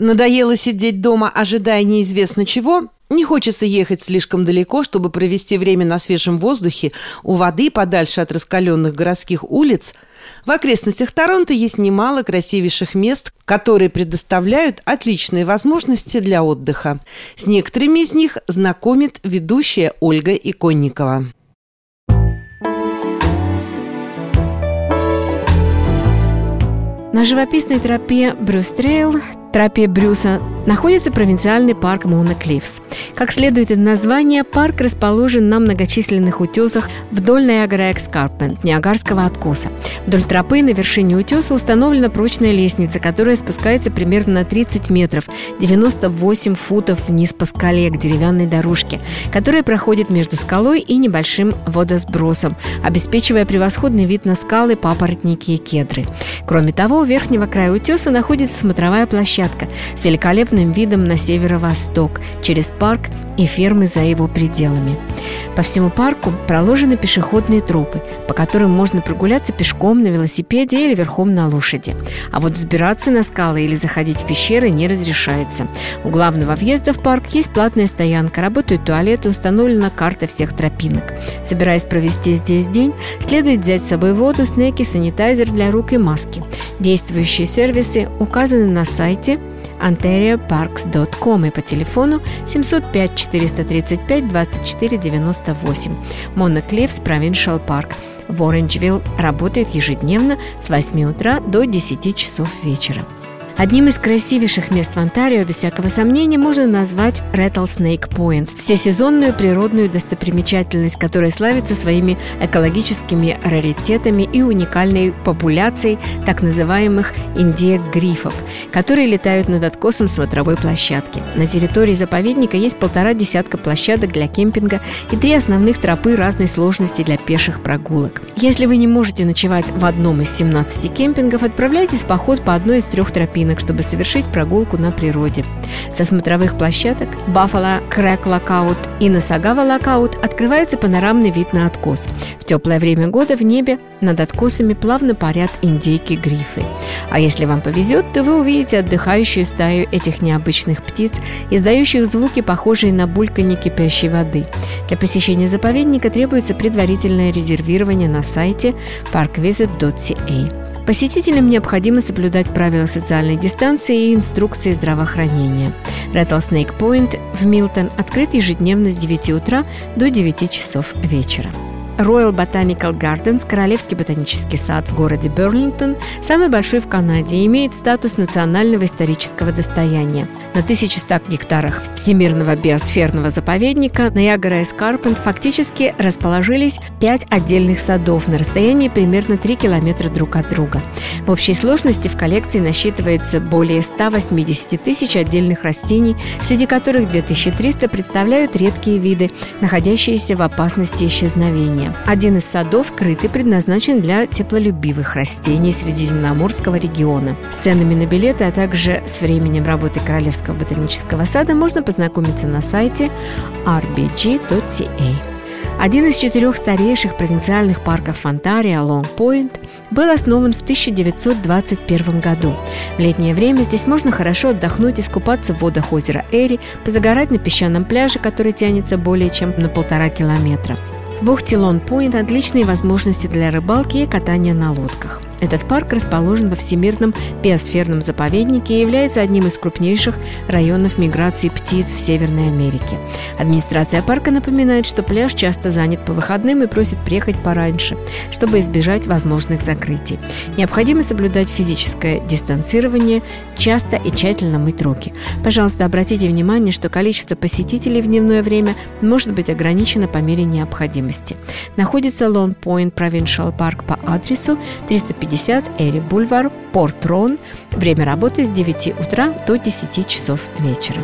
Надоело сидеть дома, ожидая неизвестно чего? Не хочется ехать слишком далеко, чтобы провести время на свежем воздухе, у воды, подальше от раскаленных городских улиц. В окрестностях Торонто есть немало красивейших мест, которые предоставляют отличные возможности для отдыха. С некоторыми из них знакомит ведущая Ольга Иконникова. На живописной тропе Брюстрейл тропе Брюса находится провинциальный парк Мона Клиффс. Как следует из названия, парк расположен на многочисленных утесах вдоль Ниагара Экскарпент, Ниагарского откоса. Вдоль тропы на вершине утеса установлена прочная лестница, которая спускается примерно на 30 метров, 98 футов вниз по скале к деревянной дорожке, которая проходит между скалой и небольшим водосбросом, обеспечивая превосходный вид на скалы, папоротники и кедры. Кроме того, у верхнего края утеса находится смотровая площадка с великолепным видом на северо-восток, через парк и фермы за его пределами. По всему парку проложены пешеходные тропы, по которым можно прогуляться пешком на велосипеде или верхом на лошади. А вот взбираться на скалы или заходить в пещеры не разрешается. У главного въезда в парк есть платная стоянка, работают туалеты, установлена карта всех тропинок. Собираясь провести здесь день, следует взять с собой воду, снеки, санитайзер для рук и маски. Действующие сервисы указаны на сайте ontarioparks.com и по телефону 705 435 24 98. Мона Клиффс Provincial Park в Оранжвилл работает ежедневно с 8 утра до 10 часов вечера. Одним из красивейших мест в Онтарио, без всякого сомнения, можно назвать Rattlesnake Point – всесезонную природную достопримечательность, которая славится своими экологическими раритетами и уникальной популяцией так называемых индеек-грифов, которые летают над откосом смотровой площадки. На территории заповедника есть полтора десятка площадок для кемпинга и три основных тропы разной сложности для пеших прогулок. Если вы не можете ночевать в одном из 17 кемпингов, отправляйтесь в поход по одной из трех тропинок тропинок, чтобы совершить прогулку на природе. Со смотровых площадок Buffalo Crag Lookout и Nassagaweya Lookout открывается панорамный вид на откос. В теплое время года в небе над откосами плавно парят индейки-грифы. А если вам повезет, то вы увидите отдыхающую стаю этих необычных птиц, издающих звуки, похожие на бульканье кипящей воды. Для посещения заповедника требуется предварительное резервирование на сайте parkvisit.ca. Посетителям необходимо соблюдать правила социальной дистанции и инструкции здравоохранения. Rattlesnake Point в Милтон открыт ежедневно с 9 утра до 9 часов вечера. Royal Botanical Gardens, Королевский ботанический сад в городе Берлингтон, самый большой в Канаде и имеет статус национального исторического достояния. На 1100 гектарах всемирного биосферного заповедника Ниагара Эскарпент фактически расположились пять отдельных садов на расстоянии примерно 3 километра друг от друга. В общей сложности в коллекции насчитывается более 180 тысяч отдельных растений, среди которых 2300 представляют редкие виды, находящиеся в опасности исчезновения. Один из садов крытый предназначен для теплолюбивых растений Средиземноморского региона. С ценами на билеты, а также с временем работы Королевского ботанического сада можно познакомиться на сайте rbg.ca. Один из четырех старейших провинциальных парков Фонтария, Лонг-Пойнт, был основан в 1921 году. В летнее время здесь можно хорошо отдохнуть, искупаться в водах озера Эри, позагорать на песчаном пляже, который тянется более чем на полтора километра. В бухте Лон-Пойнт отличные возможности для рыбалки и катания на лодках. Этот парк расположен во Всемирном биосферном заповеднике и является одним из крупнейших районов миграции птиц в Северной Америке. Администрация парка напоминает, что пляж часто занят по выходным и просит приехать пораньше, чтобы избежать возможных закрытий. Необходимо соблюдать физическое дистанцирование, часто и тщательно мыть руки. Пожалуйста, обратите внимание, что количество посетителей в дневное время может быть ограничено по мере необходимости. Находится Point Provincial Park по адресу 350 50 Эри Бульвар, Порт Рон. Время работы с 9 утра до 10 часов вечера.